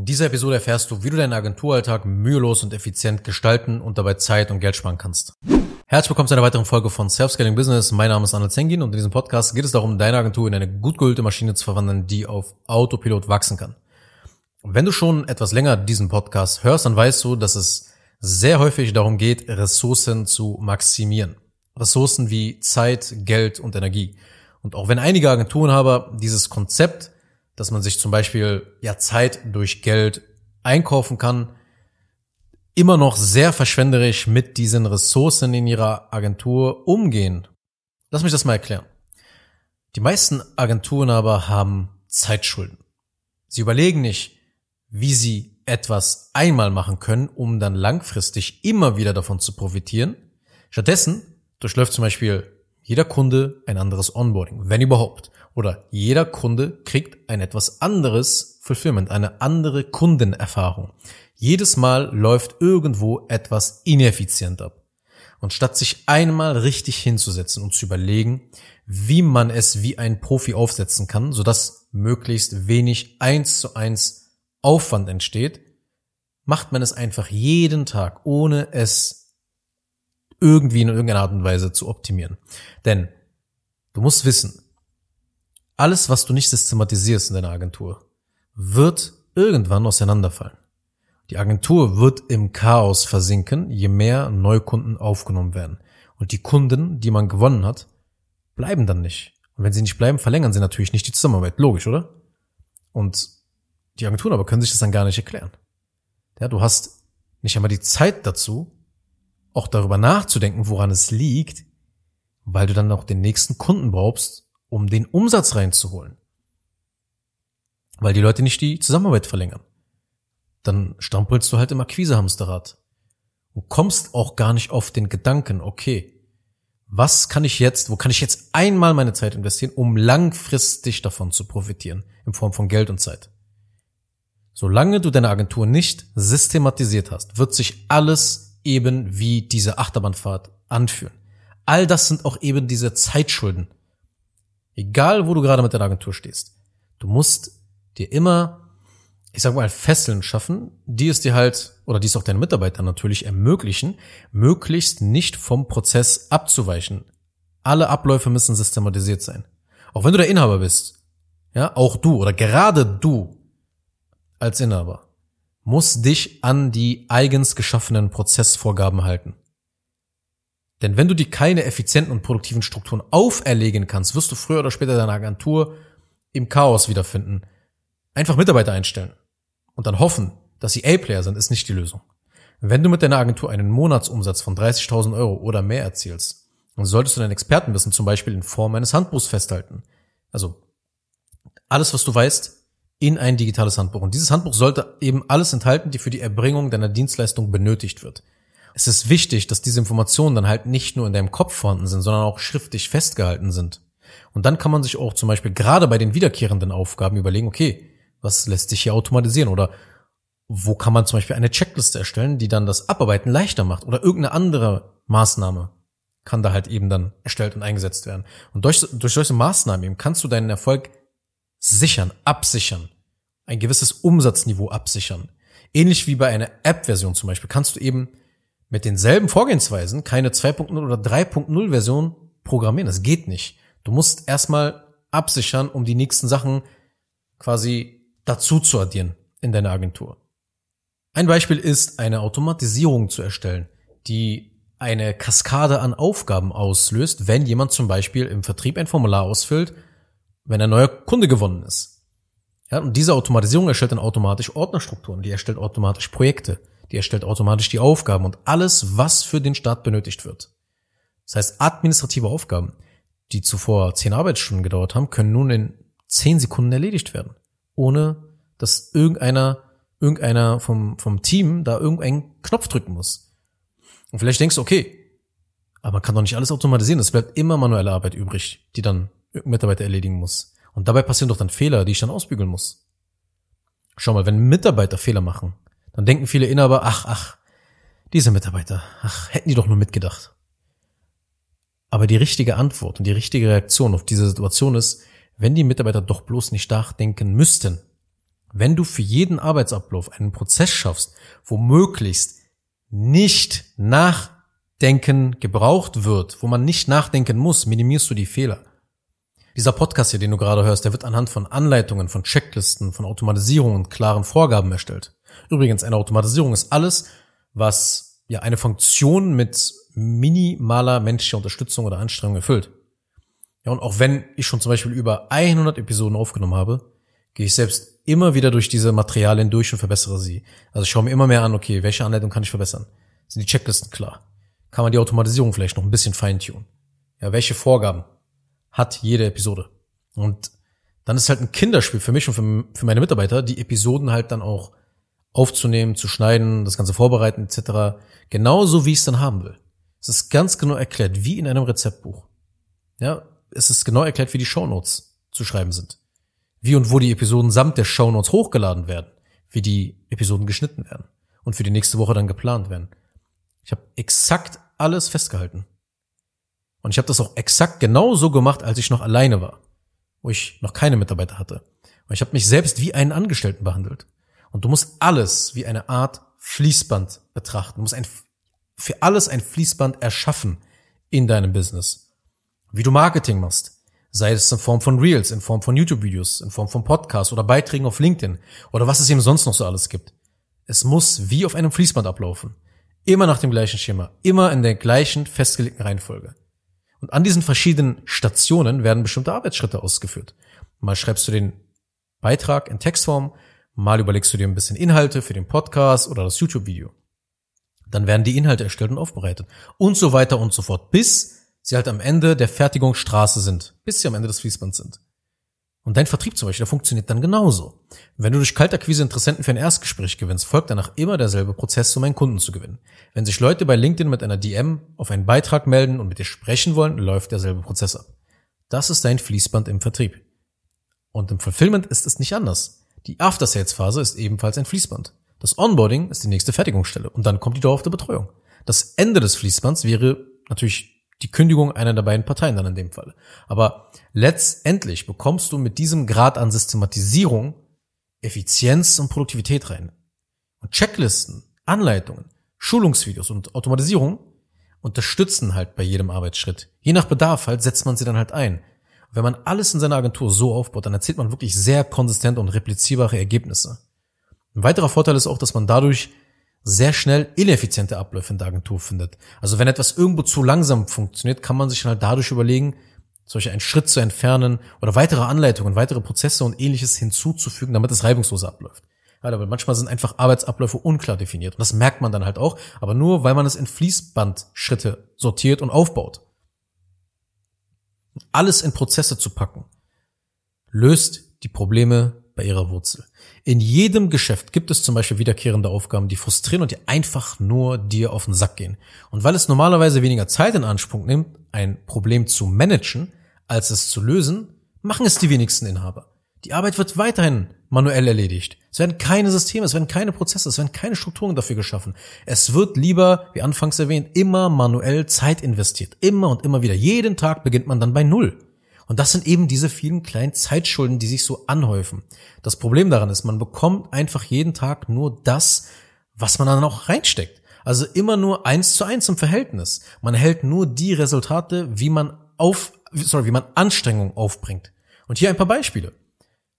In dieser Episode erfährst du, wie du deinen Agenturalltag mühelos und effizient gestalten und dabei Zeit und Geld sparen kannst. Herzlich willkommen zu einer weiteren Folge von Self-Scaling Business. Mein Name ist Anna Zengin und in diesem Podcast geht es darum, deine Agentur in eine gut geölte Maschine zu verwandeln, die auf Autopilot wachsen kann. Wenn du schon etwas länger diesen Podcast hörst, dann weißt du, dass es sehr häufig darum geht, Ressourcen zu maximieren. Ressourcen wie Zeit, Geld und Energie. Und auch wenn einige Agenturenhaber dieses Konzept dass man sich zum Beispiel ja Zeit durch Geld einkaufen kann, immer noch sehr verschwenderisch mit diesen Ressourcen in ihrer Agentur umgehen. Lass mich das mal erklären. Die meisten Agenturen aber haben Zeitschulden. Sie überlegen nicht, wie sie etwas einmal machen können, um dann langfristig immer wieder davon zu profitieren. Stattdessen durchläuft zum Beispiel jeder Kunde ein anderes Onboarding, wenn überhaupt. Oder jeder Kunde kriegt ein etwas anderes Fulfillment, eine andere Kundenerfahrung. Jedes Mal läuft irgendwo etwas ineffizient ab. Und statt sich einmal richtig hinzusetzen und zu überlegen, wie man es wie ein Profi aufsetzen kann, sodass möglichst wenig eins zu eins Aufwand entsteht, macht man es einfach jeden Tag, ohne es irgendwie in irgendeiner Art und Weise zu optimieren. Denn du musst wissen, alles, was du nicht systematisierst in deiner Agentur, wird irgendwann auseinanderfallen. Die Agentur wird im Chaos versinken, je mehr Neukunden aufgenommen werden. Und die Kunden, die man gewonnen hat, bleiben dann nicht. Und wenn sie nicht bleiben, verlängern sie natürlich nicht die Zusammenarbeit. Logisch, oder? Und die Agenturen aber können sich das dann gar nicht erklären. Ja, du hast nicht einmal die Zeit dazu, auch darüber nachzudenken, woran es liegt, weil du dann noch den nächsten Kunden brauchst, um den Umsatz reinzuholen. Weil die Leute nicht die Zusammenarbeit verlängern. Dann strampelst du halt im Akquisehamsterrad. Und kommst auch gar nicht auf den Gedanken, okay, was kann ich jetzt, wo kann ich jetzt einmal meine Zeit investieren, um langfristig davon zu profitieren, in Form von Geld und Zeit. Solange du deine Agentur nicht systematisiert hast, wird sich alles eben wie diese Achterbahnfahrt anfühlen. All das sind auch eben diese Zeitschulden, Egal, wo du gerade mit deiner Agentur stehst. Du musst dir immer, ich sag mal, Fesseln schaffen, die es dir halt, oder die es auch deinen Mitarbeitern natürlich ermöglichen, möglichst nicht vom Prozess abzuweichen. Alle Abläufe müssen systematisiert sein. Auch wenn du der Inhaber bist, ja, auch du oder gerade du als Inhaber musst dich an die eigens geschaffenen Prozessvorgaben halten. Denn wenn du dir keine effizienten und produktiven Strukturen auferlegen kannst, wirst du früher oder später deine Agentur im Chaos wiederfinden. Einfach Mitarbeiter einstellen und dann hoffen, dass sie A-Player sind, ist nicht die Lösung. Wenn du mit deiner Agentur einen Monatsumsatz von 30.000 Euro oder mehr erzielst, dann solltest du dein Expertenwissen zum Beispiel in Form eines Handbuchs festhalten. Also alles, was du weißt, in ein digitales Handbuch. Und dieses Handbuch sollte eben alles enthalten, die für die Erbringung deiner Dienstleistung benötigt wird es ist wichtig, dass diese Informationen dann halt nicht nur in deinem Kopf vorhanden sind, sondern auch schriftlich festgehalten sind. Und dann kann man sich auch zum Beispiel gerade bei den wiederkehrenden Aufgaben überlegen, okay, was lässt sich hier automatisieren oder wo kann man zum Beispiel eine Checkliste erstellen, die dann das Abarbeiten leichter macht oder irgendeine andere Maßnahme kann da halt eben dann erstellt und eingesetzt werden. Und durch, durch solche Maßnahmen eben kannst du deinen Erfolg sichern, absichern, ein gewisses Umsatzniveau absichern. Ähnlich wie bei einer App-Version zum Beispiel kannst du eben mit denselben Vorgehensweisen keine 2.0 oder 3.0 Version programmieren. Das geht nicht. Du musst erstmal absichern, um die nächsten Sachen quasi dazu zu addieren in deine Agentur. Ein Beispiel ist, eine Automatisierung zu erstellen, die eine Kaskade an Aufgaben auslöst, wenn jemand zum Beispiel im Vertrieb ein Formular ausfüllt, wenn ein neuer Kunde gewonnen ist. Ja, und diese Automatisierung erstellt dann automatisch Ordnerstrukturen, die erstellt automatisch Projekte die erstellt automatisch die Aufgaben und alles, was für den Start benötigt wird. Das heißt, administrative Aufgaben, die zuvor zehn Arbeitsstunden gedauert haben, können nun in zehn Sekunden erledigt werden, ohne dass irgendeiner, irgendeiner vom, vom Team da irgendeinen Knopf drücken muss. Und vielleicht denkst du, okay, aber man kann doch nicht alles automatisieren. Es bleibt immer manuelle Arbeit übrig, die dann irgendein Mitarbeiter erledigen muss. Und dabei passieren doch dann Fehler, die ich dann ausbügeln muss. Schau mal, wenn Mitarbeiter Fehler machen, dann denken viele Inhaber, ach, ach, diese Mitarbeiter, ach, hätten die doch nur mitgedacht. Aber die richtige Antwort und die richtige Reaktion auf diese Situation ist, wenn die Mitarbeiter doch bloß nicht nachdenken müssten, wenn du für jeden Arbeitsablauf einen Prozess schaffst, wo möglichst nicht nachdenken gebraucht wird, wo man nicht nachdenken muss, minimierst du die Fehler. Dieser Podcast hier, den du gerade hörst, der wird anhand von Anleitungen, von Checklisten, von Automatisierung und klaren Vorgaben erstellt. Übrigens, eine Automatisierung ist alles, was ja eine Funktion mit minimaler menschlicher Unterstützung oder Anstrengung erfüllt. Ja, und auch wenn ich schon zum Beispiel über 100 Episoden aufgenommen habe, gehe ich selbst immer wieder durch diese Materialien durch und verbessere sie. Also ich schaue mir immer mehr an, okay, welche Anleitung kann ich verbessern? Sind die Checklisten klar? Kann man die Automatisierung vielleicht noch ein bisschen feintunen? Ja, welche Vorgaben hat jede Episode? Und dann ist halt ein Kinderspiel für mich und für, für meine Mitarbeiter, die Episoden halt dann auch aufzunehmen, zu schneiden, das Ganze vorbereiten etc. Genauso wie ich es dann haben will. Es ist ganz genau erklärt, wie in einem Rezeptbuch. Ja, es ist genau erklärt, wie die Shownotes zu schreiben sind. Wie und wo die Episoden samt der Shownotes hochgeladen werden, wie die Episoden geschnitten werden und für die nächste Woche dann geplant werden. Ich habe exakt alles festgehalten. Und ich habe das auch exakt genau so gemacht, als ich noch alleine war, wo ich noch keine Mitarbeiter hatte. Und ich habe mich selbst wie einen Angestellten behandelt. Und du musst alles wie eine Art Fließband betrachten. Du musst ein, für alles ein Fließband erschaffen in deinem Business. Wie du Marketing machst. Sei es in Form von Reels, in Form von YouTube-Videos, in Form von Podcasts oder Beiträgen auf LinkedIn oder was es eben sonst noch so alles gibt. Es muss wie auf einem Fließband ablaufen. Immer nach dem gleichen Schema. Immer in der gleichen festgelegten Reihenfolge. Und an diesen verschiedenen Stationen werden bestimmte Arbeitsschritte ausgeführt. Mal schreibst du den Beitrag in Textform, Mal überlegst du dir ein bisschen Inhalte für den Podcast oder das YouTube-Video. Dann werden die Inhalte erstellt und aufbereitet. Und so weiter und so fort, bis sie halt am Ende der Fertigungsstraße sind, bis sie am Ende des Fließbands sind. Und dein Vertrieb zum Beispiel, der funktioniert dann genauso. Wenn du durch Kaltakquise Interessenten für ein Erstgespräch gewinnst, folgt danach immer derselbe Prozess, um einen Kunden zu gewinnen. Wenn sich Leute bei LinkedIn mit einer DM auf einen Beitrag melden und mit dir sprechen wollen, läuft derselbe Prozess ab. Das ist dein Fließband im Vertrieb. Und im Fulfillment ist es nicht anders. Die After-Sales-Phase ist ebenfalls ein Fließband. Das Onboarding ist die nächste Fertigungsstelle und dann kommt die dauerhafte Betreuung. Das Ende des Fließbands wäre natürlich die Kündigung einer der beiden Parteien dann in dem Fall. Aber letztendlich bekommst du mit diesem Grad an Systematisierung Effizienz und Produktivität rein. Und Checklisten, Anleitungen, Schulungsvideos und Automatisierung unterstützen halt bei jedem Arbeitsschritt. Je nach Bedarf halt setzt man sie dann halt ein. Wenn man alles in seiner Agentur so aufbaut, dann erzielt man wirklich sehr konsistente und replizierbare Ergebnisse. Ein weiterer Vorteil ist auch, dass man dadurch sehr schnell ineffiziente Abläufe in der Agentur findet. Also wenn etwas irgendwo zu langsam funktioniert, kann man sich dann halt dadurch überlegen, solche einen Schritt zu entfernen oder weitere Anleitungen, weitere Prozesse und ähnliches hinzuzufügen, damit es reibungsloser abläuft. Ja, aber manchmal sind einfach Arbeitsabläufe unklar definiert. Und das merkt man dann halt auch, aber nur, weil man es in Fließbandschritte sortiert und aufbaut alles in Prozesse zu packen, löst die Probleme bei ihrer Wurzel. In jedem Geschäft gibt es zum Beispiel wiederkehrende Aufgaben, die frustrieren und die einfach nur dir auf den Sack gehen. Und weil es normalerweise weniger Zeit in Anspruch nimmt, ein Problem zu managen, als es zu lösen, machen es die wenigsten Inhaber. Die Arbeit wird weiterhin manuell erledigt. Es werden keine Systeme, es werden keine Prozesse, es werden keine Strukturen dafür geschaffen. Es wird lieber, wie anfangs erwähnt, immer manuell Zeit investiert. Immer und immer wieder. Jeden Tag beginnt man dann bei Null. Und das sind eben diese vielen kleinen Zeitschulden, die sich so anhäufen. Das Problem daran ist, man bekommt einfach jeden Tag nur das, was man dann auch reinsteckt. Also immer nur eins zu eins im Verhältnis. Man erhält nur die Resultate, wie man auf, sorry, wie man Anstrengung aufbringt. Und hier ein paar Beispiele.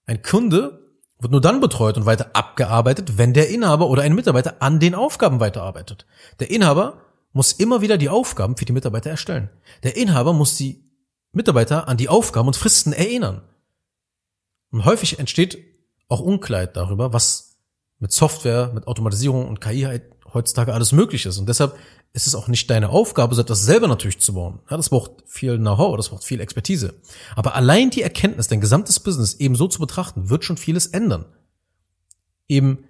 Ein Kunde wird nur dann betreut und weiter abgearbeitet, wenn der Inhaber oder ein Mitarbeiter an den Aufgaben weiterarbeitet. Der Inhaber muss immer wieder die Aufgaben für die Mitarbeiter erstellen. Der Inhaber muss die Mitarbeiter an die Aufgaben und Fristen erinnern. Und häufig entsteht auch Unklarheit darüber, was mit Software, mit Automatisierung und KI halt heutzutage alles möglich ist. Und deshalb ist es auch nicht deine Aufgabe, so etwas selber natürlich zu bauen. Ja, das braucht viel Know-how, das braucht viel Expertise. Aber allein die Erkenntnis, dein gesamtes Business eben so zu betrachten, wird schon vieles ändern. Eben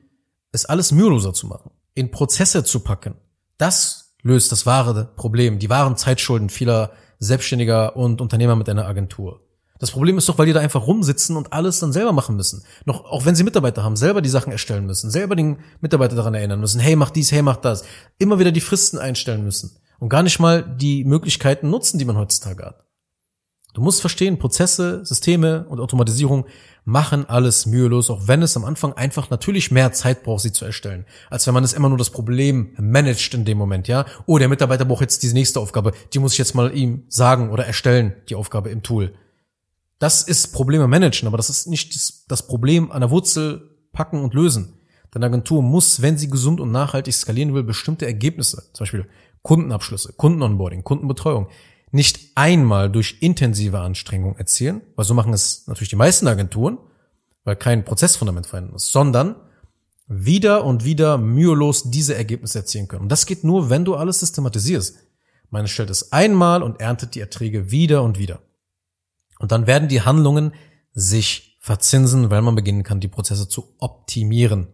es alles müheloser zu machen, in Prozesse zu packen. Das löst das wahre Problem, die wahren Zeitschulden vieler Selbstständiger und Unternehmer mit einer Agentur. Das Problem ist doch, weil die da einfach rumsitzen und alles dann selber machen müssen. Noch, auch wenn sie Mitarbeiter haben, selber die Sachen erstellen müssen, selber den Mitarbeiter daran erinnern müssen, hey, mach dies, hey, mach das. Immer wieder die Fristen einstellen müssen. Und gar nicht mal die Möglichkeiten nutzen, die man heutzutage hat. Du musst verstehen, Prozesse, Systeme und Automatisierung machen alles mühelos, auch wenn es am Anfang einfach natürlich mehr Zeit braucht, sie zu erstellen, als wenn man es immer nur das Problem managt in dem Moment, ja. Oh, der Mitarbeiter braucht jetzt diese nächste Aufgabe, die muss ich jetzt mal ihm sagen oder erstellen, die Aufgabe im Tool. Das ist Probleme managen, aber das ist nicht das Problem an der Wurzel packen und lösen. Deine Agentur muss, wenn sie gesund und nachhaltig skalieren will, bestimmte Ergebnisse, zum Beispiel Kundenabschlüsse, Kundenonboarding, Kundenbetreuung, nicht einmal durch intensive Anstrengung erzielen, weil so machen es natürlich die meisten Agenturen, weil kein Prozessfundament vorhanden ist, sondern wieder und wieder mühelos diese Ergebnisse erzielen können. Und das geht nur, wenn du alles systematisierst. Man stellt es einmal und erntet die Erträge wieder und wieder. Und dann werden die Handlungen sich verzinsen, weil man beginnen kann, die Prozesse zu optimieren.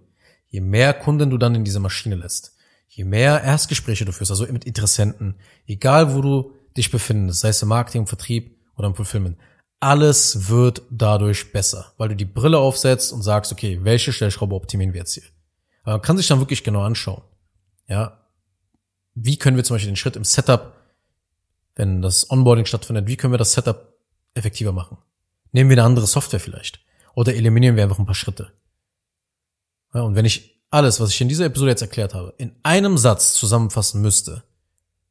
Je mehr Kunden du dann in diese Maschine lässt, je mehr Erstgespräche du führst, also mit Interessenten, egal wo du dich befindest, sei es im Marketing, Vertrieb oder im Fulfillment, alles wird dadurch besser, weil du die Brille aufsetzt und sagst, okay, welche Stellschraube optimieren wir jetzt hier? Aber man kann sich dann wirklich genau anschauen. Ja, wie können wir zum Beispiel den Schritt im Setup, wenn das Onboarding stattfindet, wie können wir das Setup effektiver machen? Nehmen wir eine andere Software vielleicht oder eliminieren wir einfach ein paar Schritte. Ja, und wenn ich alles, was ich in dieser Episode jetzt erklärt habe, in einem Satz zusammenfassen müsste,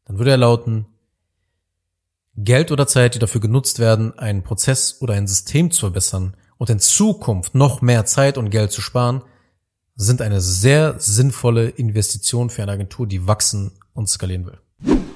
dann würde er lauten, Geld oder Zeit, die dafür genutzt werden, einen Prozess oder ein System zu verbessern und in Zukunft noch mehr Zeit und Geld zu sparen, sind eine sehr sinnvolle Investition für eine Agentur, die wachsen und skalieren will.